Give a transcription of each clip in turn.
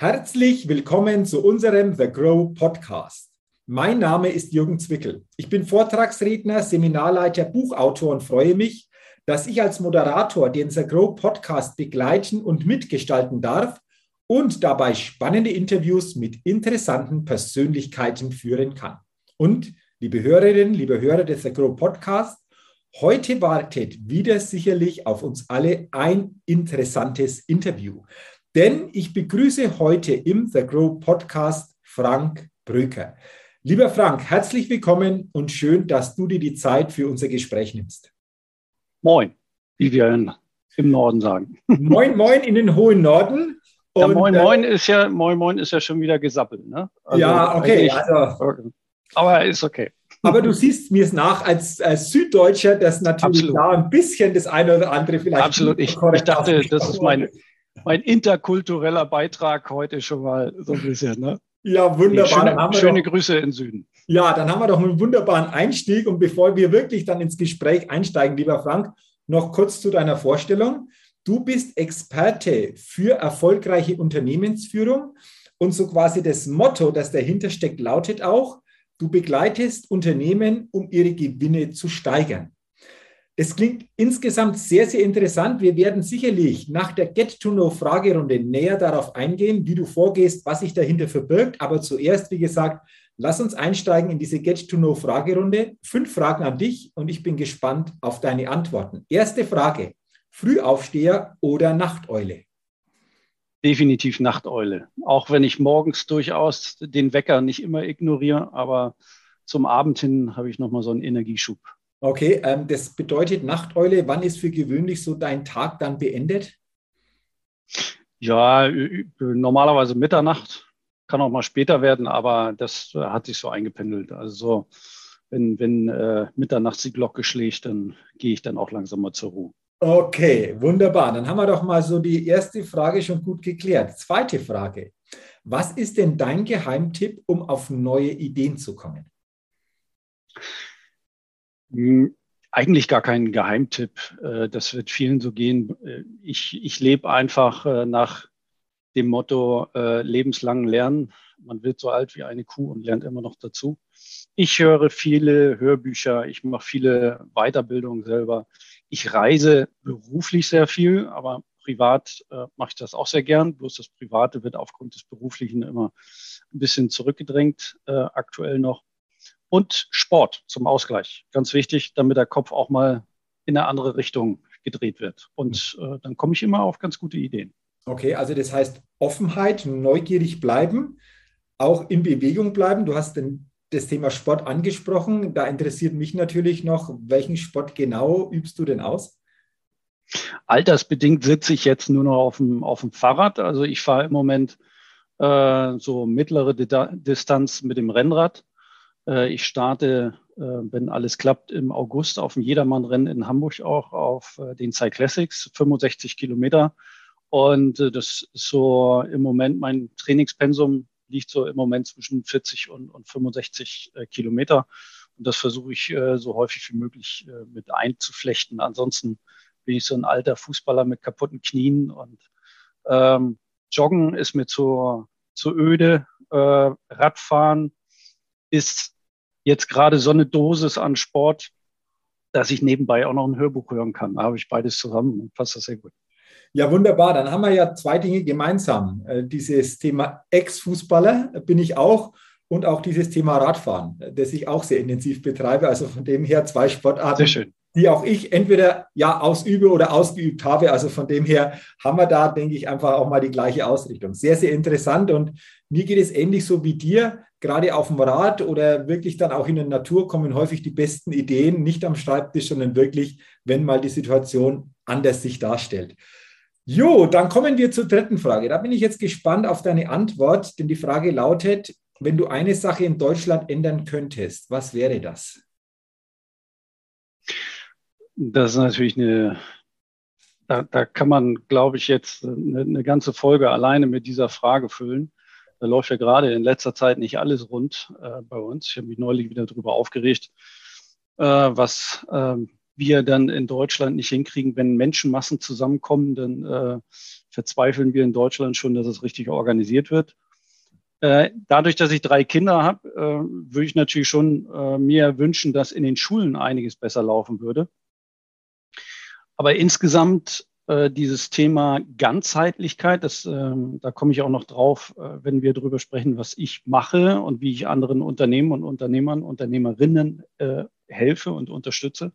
Herzlich willkommen zu unserem The Grow Podcast. Mein Name ist Jürgen Zwickel. Ich bin Vortragsredner, Seminarleiter, Buchautor und freue mich, dass ich als Moderator den The Grow Podcast begleiten und mitgestalten darf und dabei spannende Interviews mit interessanten Persönlichkeiten führen kann. Und liebe Hörerinnen, liebe Hörer des The Grow Podcast, heute wartet wieder sicherlich auf uns alle ein interessantes Interview. Denn ich begrüße heute im The Grow Podcast Frank Bröker. Lieber Frank, herzlich willkommen und schön, dass du dir die Zeit für unser Gespräch nimmst. Moin, wie wir im Norden sagen. Moin, moin in den hohen Norden. Und, ja, moin, äh, moin ist ja, moin, moin ist ja schon wieder gesappelt. Ne? Also ja, okay. Also, aber ist okay. Aber du siehst mir es nach als, als Süddeutscher, dass natürlich Absolut. da ein bisschen das eine oder andere vielleicht. Absolut. Ich, ich dachte, das ist mein, mein interkultureller Beitrag heute schon mal so ein bisschen. Ne? Ja, wunderbar. Schöne, schöne doch, Grüße in Süden. Ja, dann haben wir doch einen wunderbaren Einstieg. Und bevor wir wirklich dann ins Gespräch einsteigen, lieber Frank, noch kurz zu deiner Vorstellung. Du bist Experte für erfolgreiche Unternehmensführung und so quasi das Motto, das dahinter steckt, lautet auch, du begleitest Unternehmen, um ihre Gewinne zu steigern. Das klingt insgesamt sehr, sehr interessant. Wir werden sicherlich nach der Get-to-Know-Fragerunde näher darauf eingehen, wie du vorgehst, was sich dahinter verbirgt. Aber zuerst, wie gesagt, lass uns einsteigen in diese Get-to-Know-Fragerunde. Fünf Fragen an dich und ich bin gespannt auf deine Antworten. Erste Frage. Frühaufsteher oder Nachteule? Definitiv Nachteule. Auch wenn ich morgens durchaus den Wecker nicht immer ignoriere, aber zum Abend hin habe ich nochmal so einen Energieschub. Okay, ähm, das bedeutet Nachteule. Wann ist für gewöhnlich so dein Tag dann beendet? Ja, normalerweise Mitternacht. Kann auch mal später werden, aber das hat sich so eingependelt. Also so, wenn, wenn äh, mitternachts die Glocke schlägt, dann gehe ich dann auch langsam mal zur Ruhe. Okay, wunderbar. Dann haben wir doch mal so die erste Frage schon gut geklärt. Zweite Frage. Was ist denn dein Geheimtipp, um auf neue Ideen zu kommen? Hm, eigentlich gar kein Geheimtipp. Äh, das wird vielen so gehen. Äh, ich, ich lebe einfach äh, nach dem Motto lebenslang lernen. Man wird so alt wie eine Kuh und lernt immer noch dazu. Ich höre viele Hörbücher, ich mache viele Weiterbildungen selber. Ich reise beruflich sehr viel, aber privat äh, mache ich das auch sehr gern. Bloß das Private wird aufgrund des Beruflichen immer ein bisschen zurückgedrängt, äh, aktuell noch. Und Sport zum Ausgleich. Ganz wichtig, damit der Kopf auch mal in eine andere Richtung gedreht wird. Und äh, dann komme ich immer auf ganz gute Ideen. Okay, also das heißt Offenheit, neugierig bleiben, auch in Bewegung bleiben. Du hast das Thema Sport angesprochen. Da interessiert mich natürlich noch, welchen Sport genau übst du denn aus? Altersbedingt sitze ich jetzt nur noch auf dem, auf dem Fahrrad. Also ich fahre im Moment äh, so mittlere Distanz mit dem Rennrad. Äh, ich starte, äh, wenn alles klappt, im August auf dem Jedermannrennen in Hamburg auch auf äh, den Cyclassics, 65 Kilometer. Und das ist so im Moment mein Trainingspensum liegt so im Moment zwischen 40 und, und 65 äh, Kilometer. Und das versuche ich so häufig wie möglich mit einzuflechten. Ansonsten bin ich so ein alter Fußballer mit kaputten Knien und ähm, Joggen ist mir zu, zu öde. Äh, Radfahren ist jetzt gerade so eine Dosis an Sport, dass ich nebenbei auch noch ein Hörbuch hören kann. Da habe ich beides zusammen und passt das sehr gut. Ja, wunderbar. Dann haben wir ja zwei Dinge gemeinsam. Äh, dieses Thema Ex-Fußballer bin ich auch und auch dieses Thema Radfahren, das ich auch sehr intensiv betreibe. Also von dem her zwei Sportarten, die auch ich entweder ja ausübe oder ausgeübt habe. Also von dem her haben wir da, denke ich, einfach auch mal die gleiche Ausrichtung. Sehr, sehr interessant und mir geht es ähnlich so wie dir. Gerade auf dem Rad oder wirklich dann auch in der Natur kommen häufig die besten Ideen, nicht am Schreibtisch, sondern wirklich, wenn mal die Situation anders sich darstellt. Jo, dann kommen wir zur dritten Frage. Da bin ich jetzt gespannt auf deine Antwort, denn die Frage lautet, wenn du eine Sache in Deutschland ändern könntest, was wäre das? Das ist natürlich eine, da, da kann man, glaube ich, jetzt eine, eine, ganze Folge alleine mit dieser Frage füllen. Da läuft ja gerade in letzter Zeit nicht alles rund äh, bei uns. Ich habe mich neulich wieder darüber aufgeregt, äh, was ähm, wir dann in Deutschland nicht hinkriegen, wenn Menschenmassen zusammenkommen, dann äh, verzweifeln wir in Deutschland schon, dass es richtig organisiert wird. Äh, dadurch, dass ich drei Kinder habe, äh, würde ich natürlich schon äh, mir wünschen, dass in den Schulen einiges besser laufen würde. Aber insgesamt äh, dieses Thema Ganzheitlichkeit, das, ähm, da komme ich auch noch drauf, äh, wenn wir darüber sprechen, was ich mache und wie ich anderen Unternehmen und Unternehmern, Unternehmerinnen äh, helfe und unterstütze.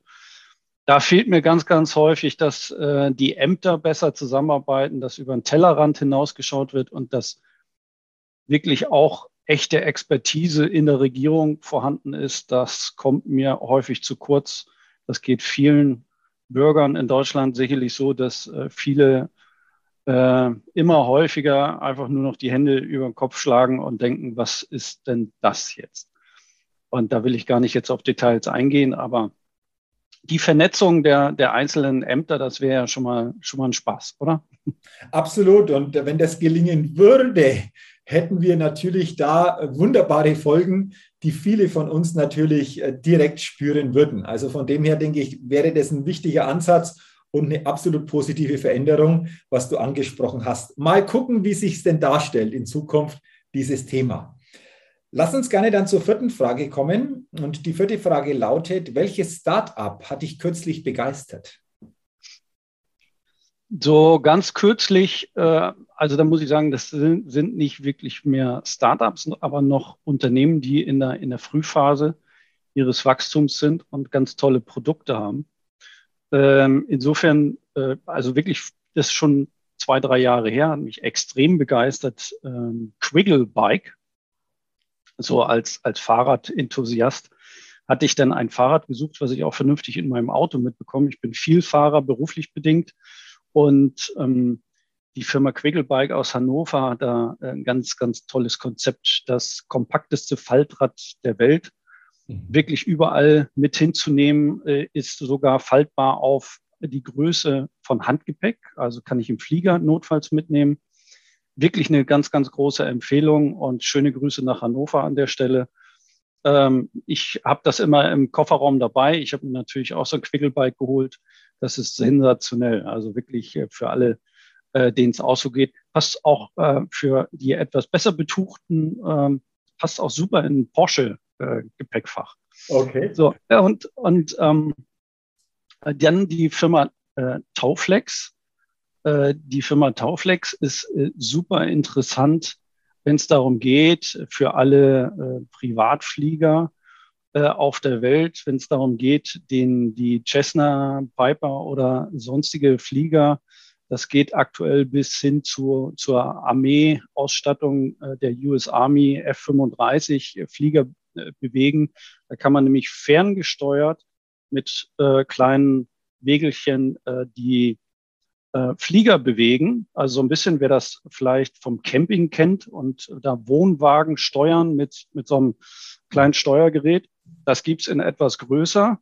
Da fehlt mir ganz, ganz häufig, dass äh, die Ämter besser zusammenarbeiten, dass über den Tellerrand hinausgeschaut wird und dass wirklich auch echte Expertise in der Regierung vorhanden ist. Das kommt mir häufig zu kurz. Das geht vielen Bürgern in Deutschland sicherlich so, dass äh, viele äh, immer häufiger einfach nur noch die Hände über den Kopf schlagen und denken, was ist denn das jetzt? Und da will ich gar nicht jetzt auf Details eingehen, aber die Vernetzung der, der einzelnen Ämter, das wäre ja schon mal, schon mal ein Spaß, oder? Absolut. Und wenn das gelingen würde, hätten wir natürlich da wunderbare Folgen, die viele von uns natürlich äh, direkt spüren würden. Also von dem her denke ich, wäre das ein wichtiger Ansatz und eine absolut positive Veränderung, was du angesprochen hast. Mal gucken, wie sich es denn darstellt in Zukunft, dieses Thema. Lass uns gerne dann zur vierten Frage kommen. Und die vierte Frage lautet, welches Start-up hat dich kürzlich begeistert? So ganz kürzlich, äh, also da muss ich sagen, das sind, nicht wirklich mehr Startups, aber noch Unternehmen, die in der, in der Frühphase ihres Wachstums sind und ganz tolle Produkte haben. Ähm, insofern, äh, also wirklich, das ist schon zwei, drei Jahre her, hat mich extrem begeistert. Ähm, Quiggle Bike, so als, als Fahrradenthusiast, hatte ich dann ein Fahrrad gesucht, was ich auch vernünftig in meinem Auto mitbekomme. Ich bin Vielfahrer, beruflich bedingt und ähm, die Firma Quigglebike aus Hannover hat da ein ganz, ganz tolles Konzept, das kompakteste Faltrad der Welt. Mhm. Wirklich überall mit hinzunehmen, äh, ist sogar faltbar auf die Größe von Handgepäck. Also kann ich im Flieger notfalls mitnehmen. Wirklich eine ganz, ganz große Empfehlung und schöne Grüße nach Hannover an der Stelle. Ähm, ich habe das immer im Kofferraum dabei. Ich habe mir natürlich auch so ein Quigglebike geholt das ist sensationell. Also wirklich äh, für alle, äh, denen es auch so geht. Passt auch äh, für die etwas besser betuchten, ähm, passt auch super in Porsche äh, Gepäckfach. Okay. So, ja, und, und ähm, dann die Firma äh, Tauflex. Äh, die Firma Tauflex ist äh, super interessant, wenn es darum geht, für alle äh, Privatflieger äh, auf der Welt, wenn es darum geht, den, die Cessna, Piper oder sonstige Flieger, das geht aktuell bis hin zu, zur Armeeausstattung äh, der US Army F-35 Flieger äh, bewegen. Da kann man nämlich ferngesteuert mit äh, kleinen Wegelchen äh, die äh, Flieger bewegen. Also so ein bisschen, wer das vielleicht vom Camping kennt und da Wohnwagen steuern mit, mit so einem kleinen Steuergerät. Das gibt's in etwas größer,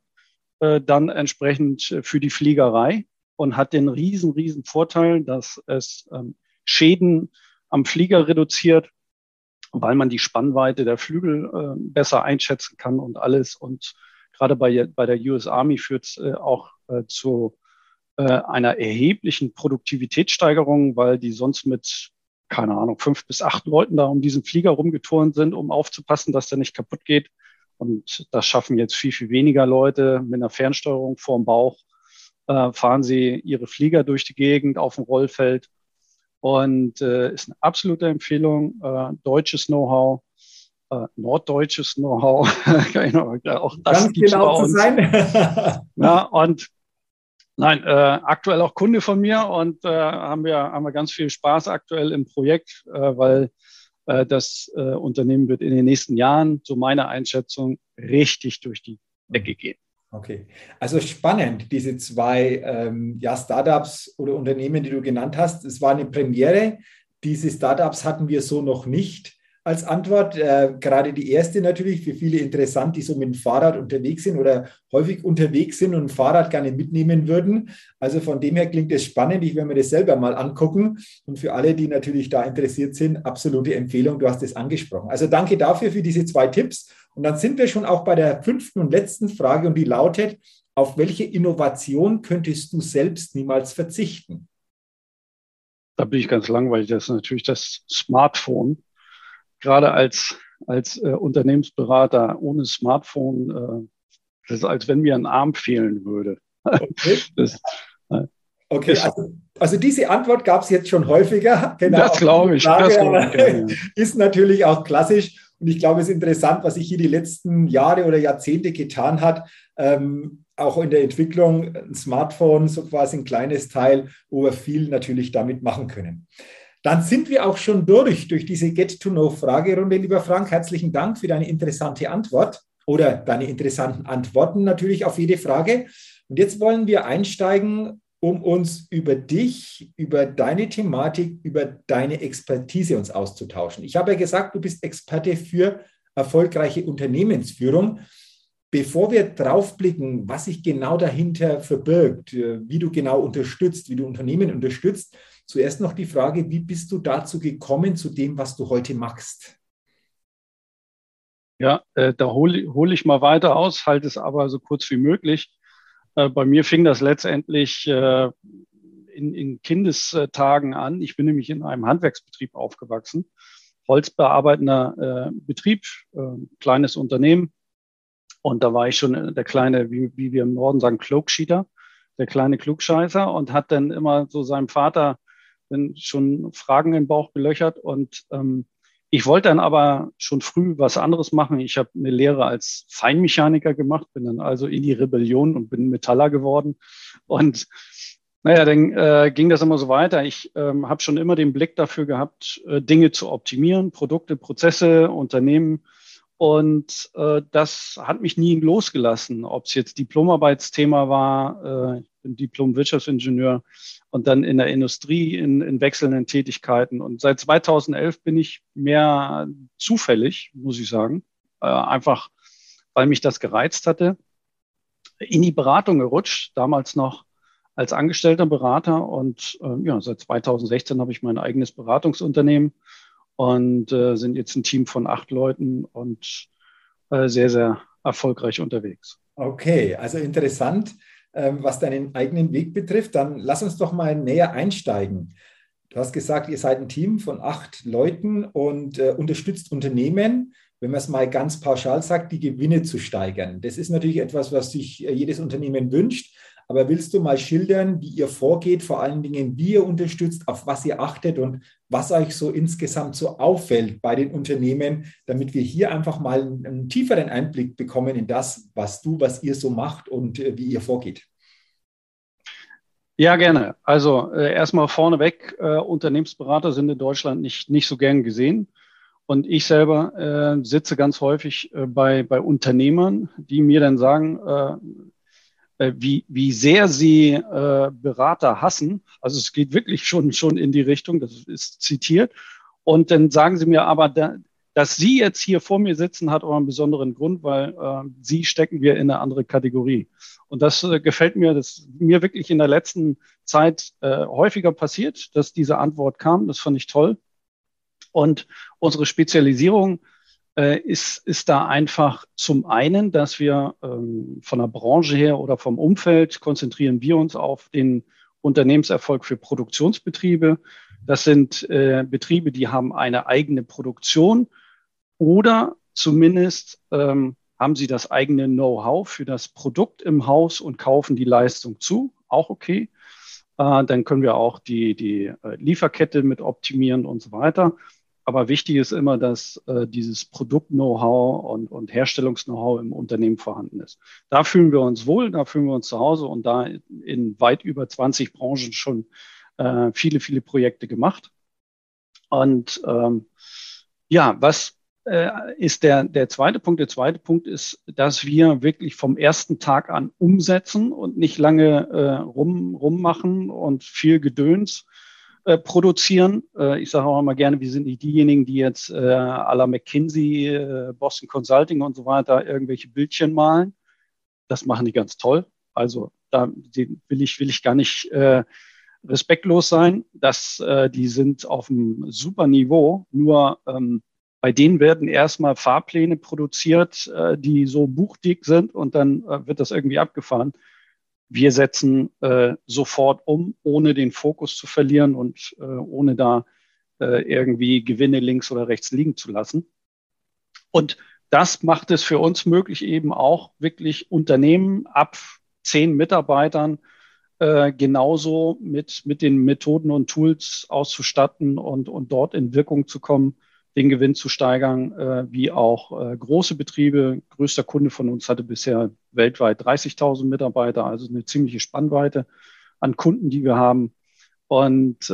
äh, dann entsprechend für die Fliegerei und hat den riesen, riesen Vorteil, dass es ähm, Schäden am Flieger reduziert, weil man die Spannweite der Flügel äh, besser einschätzen kann und alles. Und gerade bei, bei der US Army führt es äh, auch äh, zu äh, einer erheblichen Produktivitätssteigerung, weil die sonst mit, keine Ahnung, fünf bis acht Leuten da um diesen Flieger rumgeturnt sind, um aufzupassen, dass der nicht kaputt geht. Und das schaffen jetzt viel, viel weniger Leute mit einer Fernsteuerung vorm Bauch. Äh, fahren sie ihre Flieger durch die Gegend auf dem Rollfeld. Und äh, ist eine absolute Empfehlung. Äh, deutsches Know-how, äh, norddeutsches Know-how. auch das Ganz genau zu sein. ja, und Nein, äh, aktuell auch Kunde von mir und äh, haben, wir, haben wir ganz viel Spaß aktuell im Projekt, äh, weil äh, das äh, Unternehmen wird in den nächsten Jahren, so meiner Einschätzung, richtig durch die Decke gehen. Okay, also spannend, diese zwei ähm, ja, Startups oder Unternehmen, die du genannt hast. Es war eine Premiere. Diese Startups hatten wir so noch nicht als Antwort. Äh, gerade die erste natürlich für viele interessant, die so mit dem Fahrrad unterwegs sind oder häufig unterwegs sind und ein Fahrrad gerne mitnehmen würden. Also von dem her klingt es spannend. Ich werde mir das selber mal angucken. Und für alle, die natürlich da interessiert sind, absolute Empfehlung. Du hast es angesprochen. Also danke dafür für diese zwei Tipps. Und dann sind wir schon auch bei der fünften und letzten Frage und die lautet, auf welche Innovation könntest du selbst niemals verzichten? Da bin ich ganz langweilig. Das ist natürlich das Smartphone. Gerade als, als äh, Unternehmensberater ohne Smartphone, äh, das ist, als wenn mir ein Arm fehlen würde. Okay. Das, äh, okay, also, also, diese Antwort gab es jetzt schon häufiger. Genau, das glaube ich. Frage, das glaub ich ja. Ist natürlich auch klassisch. Und ich glaube, es ist interessant, was sich hier die letzten Jahre oder Jahrzehnte getan hat. Ähm, auch in der Entwicklung ein Smartphone, so quasi ein kleines Teil, wo wir viel natürlich damit machen können. Dann sind wir auch schon durch, durch diese Get-to-Know-Fragerunde. Lieber Frank, herzlichen Dank für deine interessante Antwort oder deine interessanten Antworten natürlich auf jede Frage. Und jetzt wollen wir einsteigen, um uns über dich, über deine Thematik, über deine Expertise uns auszutauschen. Ich habe ja gesagt, du bist Experte für erfolgreiche Unternehmensführung. Bevor wir draufblicken, was sich genau dahinter verbirgt, äh, wie du genau unterstützt, wie du Unternehmen unterstützt, zuerst noch die Frage, wie bist du dazu gekommen, zu dem, was du heute machst? Ja, äh, da hole hol ich mal weiter aus, halte es aber so kurz wie möglich. Äh, bei mir fing das letztendlich äh, in, in Kindestagen an. Ich bin nämlich in einem Handwerksbetrieb aufgewachsen, holzbearbeitender äh, Betrieb, äh, kleines Unternehmen und da war ich schon der kleine, wie, wie wir im Norden sagen, Cloaksheeter, der kleine Klugscheißer und hat dann immer so seinem Vater schon Fragen im Bauch gelöchert. Und ähm, ich wollte dann aber schon früh was anderes machen. Ich habe eine Lehre als Feinmechaniker gemacht, bin dann also in die Rebellion und bin Metaller geworden. Und naja, dann äh, ging das immer so weiter. Ich ähm, habe schon immer den Blick dafür gehabt, äh, Dinge zu optimieren, Produkte, Prozesse, Unternehmen und äh, das hat mich nie losgelassen, ob es jetzt Diplomarbeitsthema war, äh, bin Diplom-Wirtschaftsingenieur und dann in der Industrie in, in wechselnden Tätigkeiten. Und seit 2011 bin ich mehr zufällig, muss ich sagen, äh, einfach weil mich das gereizt hatte, in die Beratung gerutscht, damals noch als angestellter Berater. Und äh, ja, seit 2016 habe ich mein eigenes Beratungsunternehmen und äh, sind jetzt ein Team von acht Leuten und äh, sehr, sehr erfolgreich unterwegs. Okay, also interessant, was deinen eigenen Weg betrifft. Dann lass uns doch mal näher einsteigen. Du hast gesagt, ihr seid ein Team von acht Leuten und äh, unterstützt Unternehmen, wenn man es mal ganz pauschal sagt, die Gewinne zu steigern. Das ist natürlich etwas, was sich äh, jedes Unternehmen wünscht. Aber willst du mal schildern, wie ihr vorgeht, vor allen Dingen, wie ihr unterstützt, auf was ihr achtet und was euch so insgesamt so auffällt bei den Unternehmen, damit wir hier einfach mal einen, tieferen Einblick bekommen in das, was du, was ihr so macht und äh, wie ihr vorgeht? Ja, gerne. Also äh, erstmal vorneweg, äh, Unternehmensberater sind in Deutschland nicht, nicht so gern gesehen. Und ich selber äh, sitze ganz häufig äh, bei, bei Unternehmern, die mir dann sagen, äh, wie, wie sehr sie äh, Berater hassen. Also es geht wirklich schon, schon in die Richtung, das ist zitiert. Und dann sagen sie mir aber, da, dass Sie jetzt hier vor mir sitzen, hat auch einen besonderen Grund, weil äh, Sie stecken wir in eine andere Kategorie. Und das äh, gefällt mir, das mir wirklich in der letzten Zeit äh, häufiger passiert, dass diese Antwort kam. Das fand ich toll. Und unsere Spezialisierung äh, ist, ist da einfach zum einen, dass wir ähm, von der Branche her oder vom Umfeld konzentrieren wir uns auf den Unternehmenserfolg für Produktionsbetriebe. Das sind äh, Betriebe, die haben eine eigene Produktion oder zumindest ähm, haben sie das eigene Know-how für das Produkt im Haus und kaufen die Leistung zu. Auch okay. Äh, dann können wir auch die, die äh, Lieferkette mit optimieren und so weiter. Aber wichtig ist immer, dass äh, dieses Produkt-Know-how und, und Herstellungs-Know-how im Unternehmen vorhanden ist. Da fühlen wir uns wohl, da fühlen wir uns zu Hause und da in weit über 20 Branchen schon äh, viele, viele Projekte gemacht. Und ähm, ja, was äh, ist der, der zweite Punkt? Der zweite Punkt ist, dass wir wirklich vom ersten Tag an umsetzen und nicht lange äh, rum, rummachen und viel Gedöns, äh, produzieren. Äh, ich sage auch immer gerne, wir sind nicht diejenigen, die jetzt äh, à la McKinsey, äh, Boston Consulting und so weiter irgendwelche Bildchen malen. Das machen die ganz toll. Also da will ich, will ich gar nicht äh, respektlos sein. dass äh, die sind auf einem super Niveau. Nur ähm, bei denen werden erstmal Fahrpläne produziert, die so buchdick sind und dann wird das irgendwie abgefahren. Wir setzen äh, sofort um, ohne den Fokus zu verlieren und äh, ohne da äh, irgendwie Gewinne links oder rechts liegen zu lassen. Und das macht es für uns möglich, eben auch wirklich Unternehmen ab zehn Mitarbeitern äh, genauso mit, mit den Methoden und Tools auszustatten und, und dort in Wirkung zu kommen, den Gewinn zu steigern, äh, wie auch äh, große Betriebe. Größter Kunde von uns hatte bisher weltweit 30.000 Mitarbeiter, also eine ziemliche Spannweite an Kunden, die wir haben. Und äh,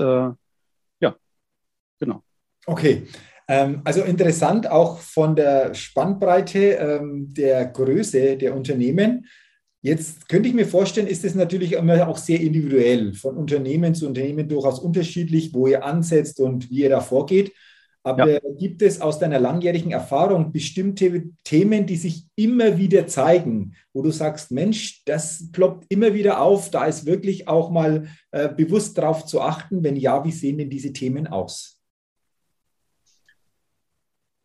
ja, genau. Okay. Ähm, also interessant auch von der Spannbreite ähm, der Größe der Unternehmen. Jetzt könnte ich mir vorstellen, ist es natürlich immer auch sehr individuell, von Unternehmen zu Unternehmen durchaus unterschiedlich, wo ihr ansetzt und wie ihr da vorgeht. Aber ja. gibt es aus deiner langjährigen Erfahrung bestimmte Themen, die sich immer wieder zeigen, wo du sagst, Mensch, das ploppt immer wieder auf, da ist wirklich auch mal äh, bewusst darauf zu achten, wenn ja, wie sehen denn diese Themen aus?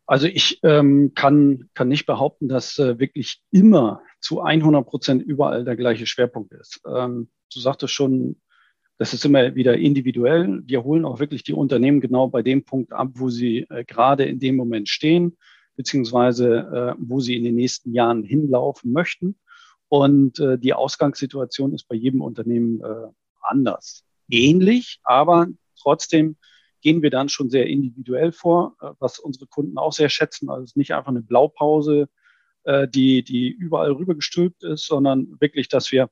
Also ich ähm, kann, kann nicht behaupten, dass äh, wirklich immer zu 100 Prozent überall der gleiche Schwerpunkt ist. Ähm, du sagtest schon, das ist immer wieder individuell. Wir holen auch wirklich die Unternehmen genau bei dem Punkt ab, wo sie äh, gerade in dem Moment stehen, beziehungsweise äh, wo sie in den nächsten Jahren hinlaufen möchten. Und äh, die Ausgangssituation ist bei jedem Unternehmen äh, anders. Ähnlich, aber trotzdem gehen wir dann schon sehr individuell vor, äh, was unsere Kunden auch sehr schätzen. Also es ist nicht einfach eine Blaupause, äh, die, die überall rübergestülpt ist, sondern wirklich, dass wir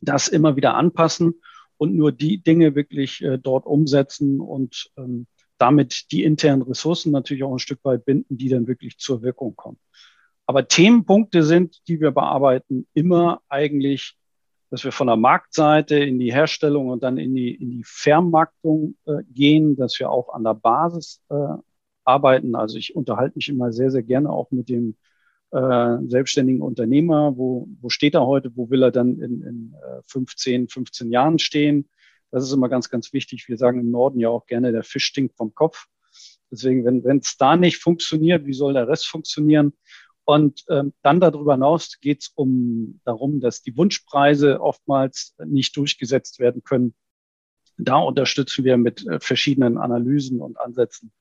das immer wieder anpassen und nur die Dinge wirklich äh, dort umsetzen und ähm, damit die internen Ressourcen natürlich auch ein Stück weit binden, die dann wirklich zur Wirkung kommen. Aber Themenpunkte sind, die wir bearbeiten, immer eigentlich, dass wir von der Marktseite in die Herstellung und dann in die, in die Vermarktung äh, gehen, dass wir auch an der Basis äh, arbeiten. Also ich unterhalte mich immer sehr, sehr gerne auch mit dem äh, selbstständigen Unternehmer, wo, wo steht er heute, wo will er dann in, in äh, 15, 15 Jahren stehen. Das ist immer ganz, ganz wichtig. Wir sagen im Norden ja auch gerne, der Fisch stinkt vom Kopf. Deswegen, wenn es da nicht funktioniert, wie soll der Rest funktionieren? Und ähm, dann darüber hinaus geht es um darum, dass die Wunschpreise oftmals nicht durchgesetzt werden können. Da unterstützen wir mit äh, verschiedenen Analysen und Ansätzen,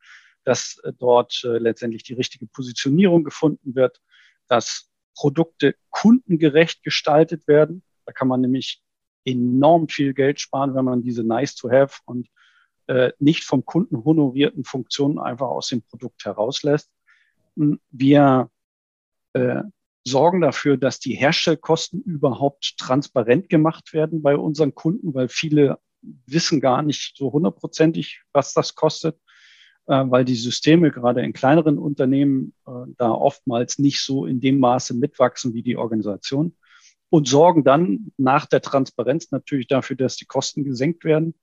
dass äh, dort äh, letztendlich die richtige Positionierung gefunden wird dass Produkte kundengerecht gestaltet werden. Da kann man nämlich enorm viel Geld sparen, wenn man diese Nice-to-Have und äh, nicht vom Kunden honorierten Funktionen einfach aus dem Produkt herauslässt. Hm, wir äh, sorgen dafür, dass die Herstellkosten überhaupt transparent gemacht werden bei unseren Kunden, weil viele wissen gar nicht so hundertprozentig, was das kostet. Äh, weil die Systeme gerade in kleineren Unternehmen äh, da oftmals nicht so in dem Maße mitwachsen wie die Organisation und sorgen dann nach der Transparenz natürlich dafür, dass die Kosten gesenkt werden.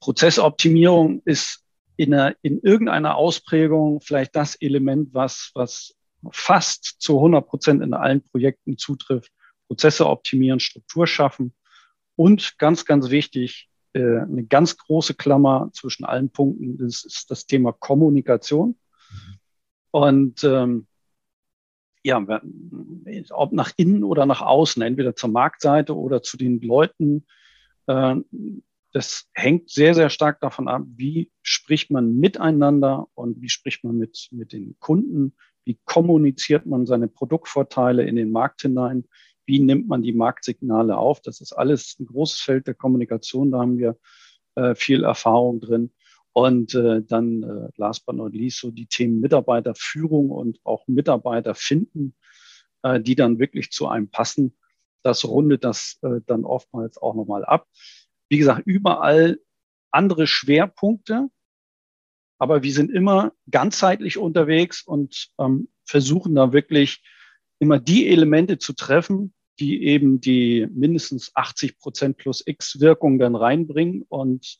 Prozessoptimierung ist in, einer, in irgendeiner Ausprägung vielleicht das Element, was, was fast zu 100 Prozent in allen Projekten zutrifft. Prozesse optimieren, Struktur schaffen und ganz, ganz wichtig, äh, eine ganz große Klammer zwischen allen Punkten, das ist das Thema Kommunikation. Mhm. Und ähm, ja, ob nach innen oder nach außen, entweder zur Marktseite oder zu den Leuten, äh, das hängt sehr, sehr stark davon ab, wie spricht man miteinander und wie spricht man mit, mit den Kunden, wie kommuniziert man seine Produktvorteile in den Markt hinein, wie nimmt man die Marktsignale auf. Das ist alles ein großes Feld der Kommunikation, da haben wir äh, viel Erfahrung drin. Und äh, dann, äh, last but not least, so die Themen Mitarbeiterführung und auch Mitarbeiter finden, äh, die dann wirklich zu einem passen. Das rundet das äh, dann oftmals auch nochmal ab. Wie gesagt, überall andere Schwerpunkte, aber wir sind immer ganzheitlich unterwegs und ähm, versuchen da wirklich immer die Elemente zu treffen, die eben die mindestens 80 Prozent plus X Wirkung dann reinbringen und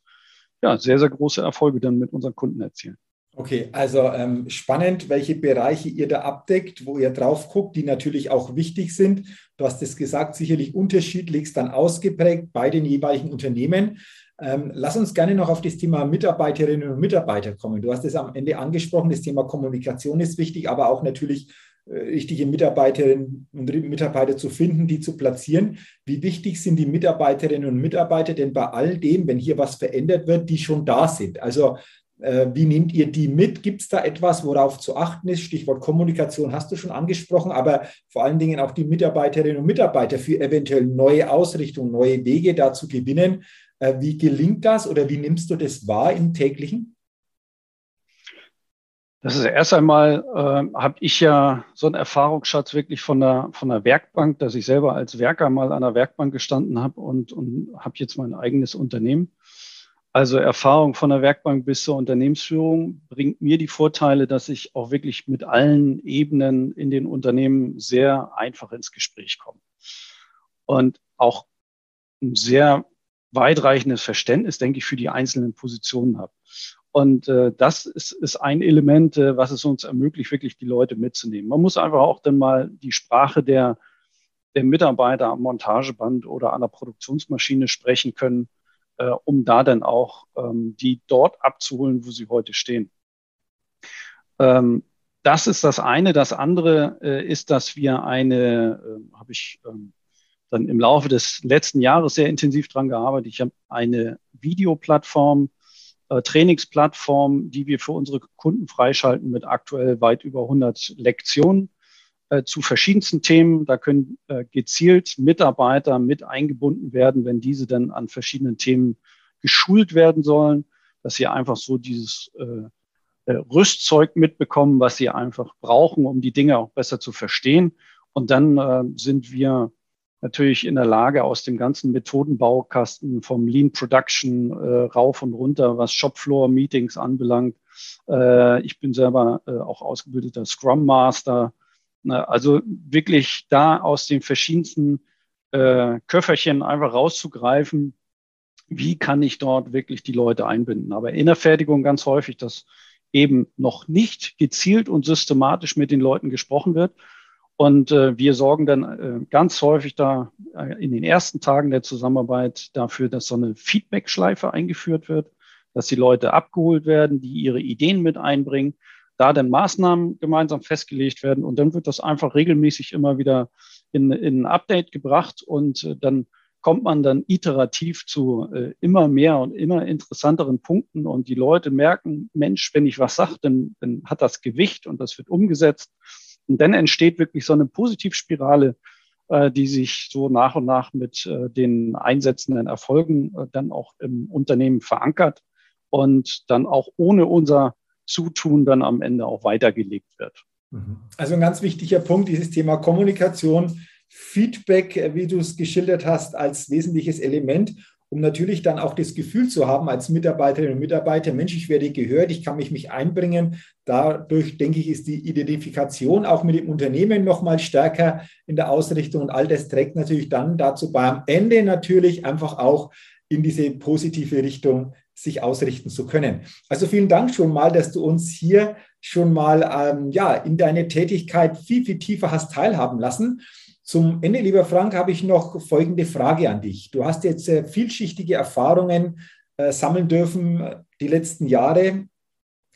ja, sehr, sehr große Erfolge dann mit unseren Kunden erzielen. Okay, also ähm, spannend, welche Bereiche ihr da abdeckt, wo ihr drauf guckt, die natürlich auch wichtig sind. Du hast es gesagt, sicherlich unterschiedlichst dann ausgeprägt bei den jeweiligen Unternehmen. Ähm, lass uns gerne noch auf das Thema Mitarbeiterinnen und Mitarbeiter kommen. Du hast es am Ende angesprochen, das Thema Kommunikation ist wichtig, aber auch natürlich richtige Mitarbeiterinnen und Mitarbeiter zu finden, die zu platzieren. Wie wichtig sind die Mitarbeiterinnen und Mitarbeiter denn bei all dem, wenn hier was verändert wird, die schon da sind? Also äh, wie nehmt ihr die mit? Gibt es da etwas, worauf zu achten ist? Stichwort Kommunikation hast du schon angesprochen, aber vor allen Dingen auch die Mitarbeiterinnen und Mitarbeiter für eventuell neue Ausrichtungen, neue Wege da zu gewinnen. Äh, wie gelingt das oder wie nimmst du das wahr im täglichen? Das ist erst einmal, äh, habe ich ja so einen Erfahrungsschatz wirklich von der, von der Werkbank, dass ich selber als Werker mal an der Werkbank gestanden habe und, und habe jetzt mein eigenes Unternehmen. Also Erfahrung von der Werkbank bis zur Unternehmensführung bringt mir die Vorteile, dass ich auch wirklich mit allen Ebenen in den Unternehmen sehr einfach ins Gespräch komme. Und auch ein sehr weitreichendes Verständnis, denke ich, für die einzelnen Positionen habe. Und äh, das ist, ist ein Element, äh, was es uns ermöglicht, wirklich die Leute mitzunehmen. Man muss einfach auch dann mal die Sprache der, der Mitarbeiter am Montageband oder an der Produktionsmaschine sprechen können, äh, um da dann auch ähm, die dort abzuholen, wo sie heute stehen. Ähm, das ist das eine. Das andere äh, ist, dass wir eine, äh, habe ich ähm, dann im Laufe des letzten Jahres sehr intensiv dran gearbeitet. Ich habe eine Videoplattform, äh, Trainingsplattform, die wir für unsere Kunden freischalten mit aktuell weit über 100 Lektionen äh, zu verschiedensten Themen. Da können äh, gezielt Mitarbeiter mit eingebunden werden, wenn diese dann an verschiedenen Themen geschult werden sollen, dass sie einfach so dieses Rüstzeug mitbekommen, was sie einfach brauchen, um die Dinge auch besser zu verstehen. Und dann sind wir natürlich in der Lage, aus dem ganzen Methodenbaukasten vom Lean Production äh, rauf und runter, was Shopfloor-Meetings anbelangt. Äh, ich bin selber äh, auch ausgebildeter Scrum Master. Also wirklich da aus den verschiedensten äh, Köfferchen einfach rauszugreifen, wie kann ich dort wirklich die Leute einbinden. Aber in der Fertigung ganz häufig, dass eben noch nicht gezielt und systematisch mit den Leuten gesprochen wird, und äh, wir sorgen dann äh, ganz häufig da äh, in den ersten Tagen der Zusammenarbeit dafür, dass so eine Feedback-Schleife eingeführt wird, dass die Leute abgeholt werden, die ihre Ideen mit einbringen, da dann Maßnahmen gemeinsam festgelegt werden und dann wird das einfach regelmäßig immer wieder in, in ein Update gebracht und äh, dann kommt man dann iterativ zu äh, immer mehr und immer interessanteren Punkten und die Leute merken, Mensch, wenn ich was sage, dann, dann hat das Gewicht und das wird umgesetzt. Und dann entsteht wirklich so eine Positivspirale, äh, die sich so nach und nach mit äh, den einsetzenden Erfolgen äh, dann auch im Unternehmen verankert und dann auch ohne unser Zutun dann am Ende auch weitergelegt wird. Mhm. Also ein ganz wichtiger Punkt, dieses Thema Kommunikation, Feedback, wie du es geschildert hast, als wesentliches Element um natürlich dann auch das Gefühl zu haben als Mitarbeiterinnen und Mitarbeiter, Mensch, ich werde gehört, ich kann mich, mich einbringen. Dadurch, denke ich, ist die Identifikation auch mit dem Unternehmen nochmal stärker in der Ausrichtung und all das trägt natürlich dann dazu bei, am Ende natürlich einfach auch in diese positive Richtung sich ausrichten zu können. Also vielen Dank schon mal, dass du uns hier schon mal ähm, ja, in deine Tätigkeit viel, viel tiefer hast teilhaben lassen. Zum Ende, lieber Frank, habe ich noch folgende Frage an dich. Du hast jetzt äh, vielschichtige Erfahrungen äh, sammeln dürfen die letzten Jahre,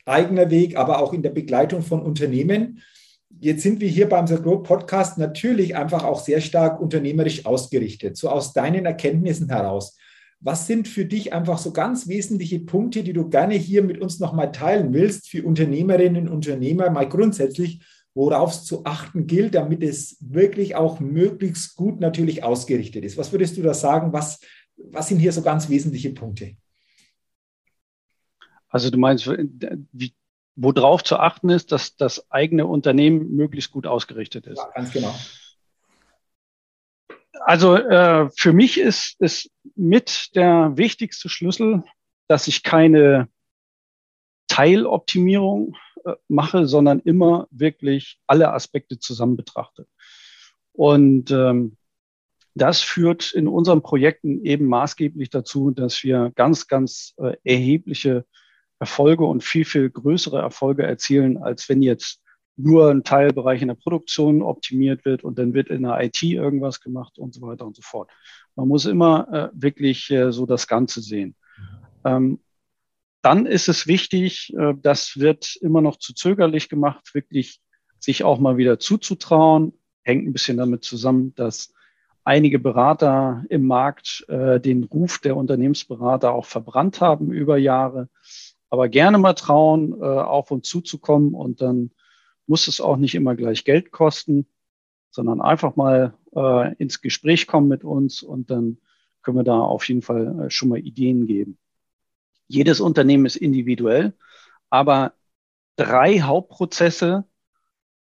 eigener Weg, aber auch in der Begleitung von Unternehmen. Jetzt sind wir hier beim The Grow Podcast natürlich einfach auch sehr stark unternehmerisch ausgerichtet. So aus deinen Erkenntnissen heraus. Was sind für dich einfach so ganz wesentliche Punkte, die du gerne hier mit uns nochmal teilen willst für Unternehmerinnen und Unternehmer, mal grundsätzlich, worauf es zu achten gilt, damit es wirklich auch möglichst gut natürlich ausgerichtet ist. Was würdest du da sagen? Was, was sind hier so ganz wesentliche Punkte? Also du meinst, wie, worauf zu achten ist, dass das eigene Unternehmen möglichst gut ausgerichtet ist. Ja, ganz genau. Also äh, für mich ist, ist mit der wichtigste Schlüssel, dass ich keine Teiloptimierung mache, sondern immer wirklich alle Aspekte zusammen betrachte. Und ähm, das führt in unseren Projekten eben maßgeblich dazu, dass wir ganz, ganz äh, erhebliche Erfolge und viel, viel größere Erfolge erzielen, als wenn jetzt nur ein Teilbereich in der Produktion optimiert wird und dann wird in der IT irgendwas gemacht und so weiter und so fort. Man muss immer äh, wirklich äh, so das Ganze sehen. Ähm, dann ist es wichtig, äh, das wird immer noch zu zögerlich gemacht, wirklich sich auch mal wieder zuzutrauen. Hängt ein bisschen damit zusammen, dass einige Berater im Markt äh, den Ruf der Unternehmensberater auch verbrannt haben über Jahre. Aber gerne mal trauen, äh, auf und zuzukommen und dann muss es auch nicht immer gleich Geld kosten, sondern einfach mal ins Gespräch kommen mit uns und dann können wir da auf jeden Fall schon mal Ideen geben. Jedes Unternehmen ist individuell, aber drei Hauptprozesse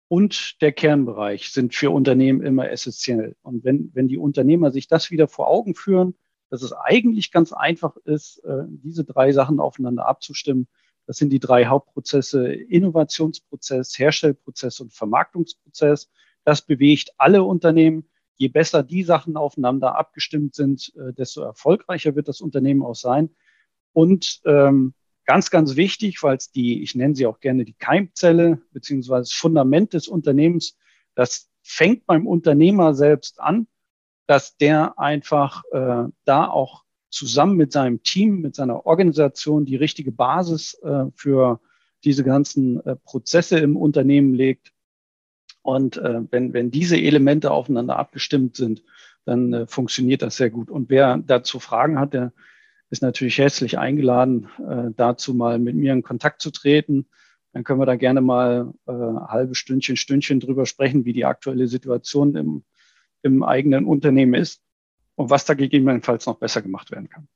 und der Kernbereich sind für Unternehmen immer essentiell. Und wenn, wenn die Unternehmer sich das wieder vor Augen führen, dass es eigentlich ganz einfach ist, äh, diese drei Sachen aufeinander abzustimmen, das sind die drei Hauptprozesse, Innovationsprozess, Herstellprozess und Vermarktungsprozess. Das bewegt alle Unternehmen. Je besser die Sachen aufeinander abgestimmt sind, äh, desto erfolgreicher wird das Unternehmen auch sein. Und ähm, Ganz, ganz wichtig, weil es die, ich nenne sie auch gerne die Keimzelle beziehungsweise das Fundament des Unternehmens, das fängt beim Unternehmer selbst an, dass der einfach äh, da auch zusammen mit seinem Team, mit seiner Organisation die richtige Basis äh, für diese ganzen äh, Prozesse im Unternehmen legt. Und äh, wenn, wenn diese Elemente aufeinander abgestimmt sind, dann äh, funktioniert das sehr gut. Und wer dazu Fragen hat, der ist natürlich herzlich eingeladen, äh, dazu mal mit mir in Kontakt zu treten. Dann können wir da gerne mal äh, halbe Stündchen, Stündchen drüber sprechen, wie die aktuelle Situation im, im eigenen Unternehmen ist und was da gegebenenfalls noch besser gemacht werden kann.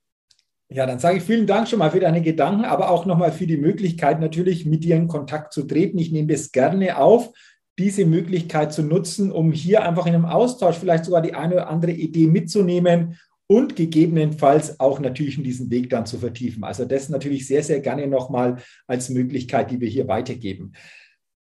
Ja, dann sage ich vielen Dank schon mal für deine Gedanken, aber auch nochmal für die Möglichkeit, natürlich mit dir in Kontakt zu treten. Ich nehme das gerne auf, diese Möglichkeit zu nutzen, um hier einfach in einem Austausch vielleicht sogar die eine oder andere Idee mitzunehmen und gegebenenfalls auch natürlich in diesen Weg dann zu vertiefen. Also das natürlich sehr, sehr gerne nochmal als Möglichkeit, die wir hier weitergeben.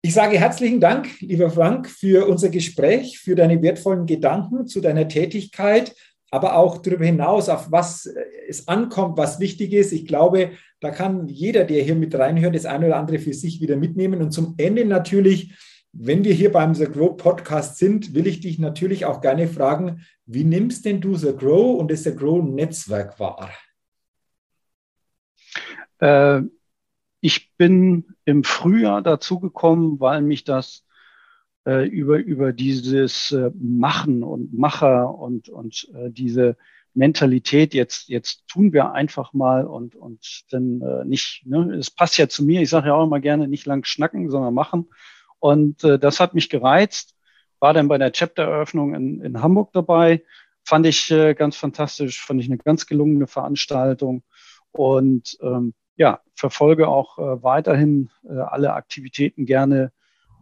Ich sage herzlichen Dank, lieber Frank, für unser Gespräch, für deine wertvollen Gedanken zu deiner Tätigkeit, aber auch darüber hinaus, auf was es ankommt, was wichtig ist. Ich glaube, da kann jeder, der hier mit reinhört, das eine oder andere für sich wieder mitnehmen. Und zum Ende natürlich wenn wir hier beim The Grow Podcast sind, will ich dich natürlich auch gerne fragen, wie nimmst denn du The Grow und das The Grow Netzwerk wahr? Äh, ich bin im Frühjahr dazu gekommen, weil mich das äh, über, über dieses äh, Machen und Macher und, und äh, diese Mentalität, jetzt, jetzt tun wir einfach mal und, und dann äh, nicht, ne, es passt ja zu mir, ich sage ja auch immer gerne, nicht lang schnacken, sondern machen. Und äh, das hat mich gereizt. War dann bei der Chapter-Eröffnung in, in Hamburg dabei. Fand ich äh, ganz fantastisch, fand ich eine ganz gelungene Veranstaltung. Und ähm, ja, verfolge auch äh, weiterhin äh, alle Aktivitäten gerne,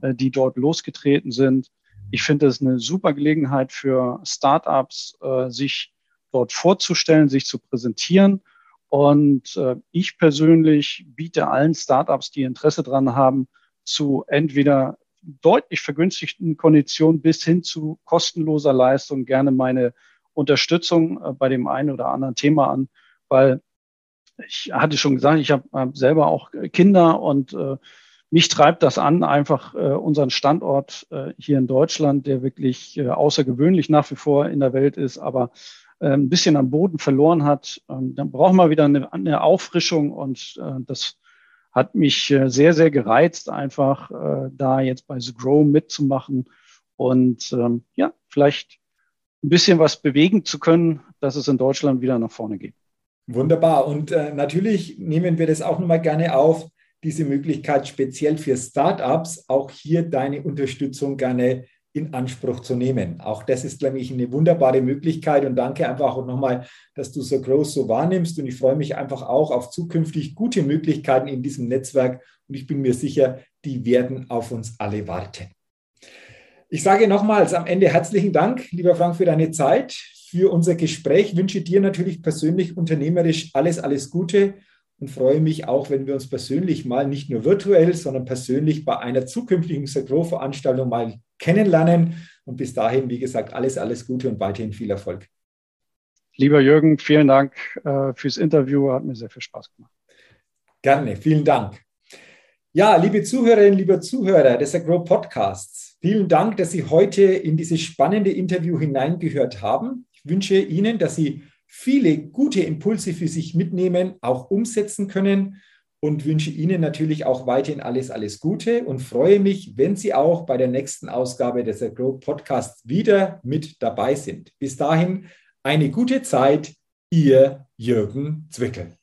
äh, die dort losgetreten sind. Ich finde es eine super Gelegenheit für Startups, äh, sich dort vorzustellen, sich zu präsentieren. Und äh, ich persönlich biete allen Startups, die Interesse dran haben, zu entweder deutlich vergünstigten Konditionen bis hin zu kostenloser Leistung gerne meine Unterstützung äh, bei dem einen oder anderen Thema an, weil ich hatte schon gesagt, ich habe hab selber auch Kinder und äh, mich treibt das an, einfach äh, unseren Standort äh, hier in Deutschland, der wirklich äh, außergewöhnlich nach wie vor in der Welt ist, aber äh, ein bisschen am Boden verloren hat. Ähm, dann brauchen wir wieder eine, Auffrischung und äh, das hat mich äh, sehr, sehr gereizt, einfach äh, da jetzt bei The Grow mitzumachen und ähm, ja, vielleicht ein bisschen was bewegen zu können, dass es in Deutschland wieder nach vorne geht. Wunderbar. Und äh, natürlich nehmen wir das auch nochmal gerne auf, diese Möglichkeit speziell für Startups, auch hier deine Unterstützung gerne in Anspruch zu nehmen. Auch das ist, glaube ich, eine wunderbare Möglichkeit und danke einfach auch nochmal, dass du so groß so wahrnimmst und ich freue mich einfach auch auf zukünftig gute Möglichkeiten in diesem Netzwerk und ich bin mir sicher, die werden auf uns alle warten. Ich sage nochmals am Ende herzlichen Dank, lieber Frank, für deine Zeit, für unser Gespräch. Ich wünsche dir natürlich persönlich unternehmerisch alles, alles Gute und freue mich auch, wenn wir uns persönlich mal nicht nur virtuell, sondern persönlich bei einer zukünftigen Sagro-Veranstaltung mal kennenlernen. Und bis dahin, wie gesagt, alles, alles Gute und weiterhin viel Erfolg. Lieber Jürgen, vielen Dank äh, fürs Interview. Hat mir sehr viel Spaß gemacht. Gerne, vielen Dank. Ja, liebe Zuhörerinnen, liebe Zuhörer des Agro Podcasts, vielen Dank, dass Sie heute in dieses spannende Interview hineingehört haben. Ich wünsche Ihnen, dass Sie viele gute Impulse für sich mitnehmen, auch umsetzen können und wünsche Ihnen natürlich auch weiterhin alles, alles Gute und freue mich, wenn Sie auch bei der nächsten Ausgabe des Agro Podcasts wieder mit dabei sind. Bis dahin eine gute Zeit, Ihr Jürgen Zwickel.